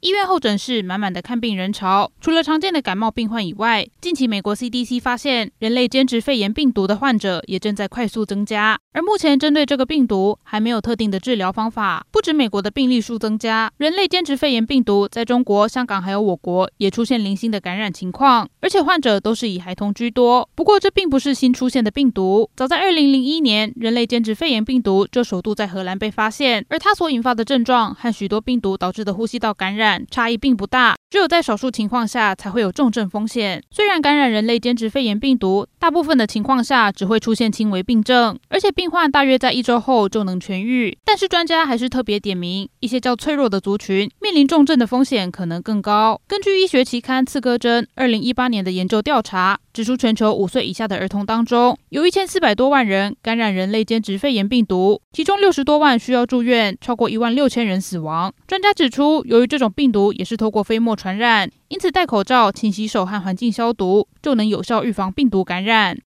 医院候诊室满满的看病人潮，除了常见的感冒病患以外，近期美国 CDC 发现人类兼职肺炎病毒的患者也正在快速增加。而目前针对这个病毒还没有特定的治疗方法。不止美国的病例数增加，人类兼职肺炎病毒在中国、香港还有我国也出现零星的感染情况，而且患者都是以孩童居多。不过这并不是新出现的病毒，早在2001年，人类兼职肺炎病毒就首度在荷兰被发现，而它所引发的症状和许多病毒导致的呼吸道感染。差异并不大，只有在少数情况下才会有重症风险。虽然感染人类间质肺炎病毒，大部分的情况下只会出现轻微病症，而且病患大约在一周后就能痊愈。但是专家还是特别点名，一些较脆弱的族群面临重症的风险可能更高。根据医学期刊《刺哥针》二零一八年的研究调查，指出全球五岁以下的儿童当中，有一千四百多万人感染人类间质肺炎病毒，其中六十多万需要住院，超过一万六千人死亡。专家指出，由于这种病毒也是透过飞沫传染，因此戴口罩、勤洗手和环境消毒就能有效预防病毒感染。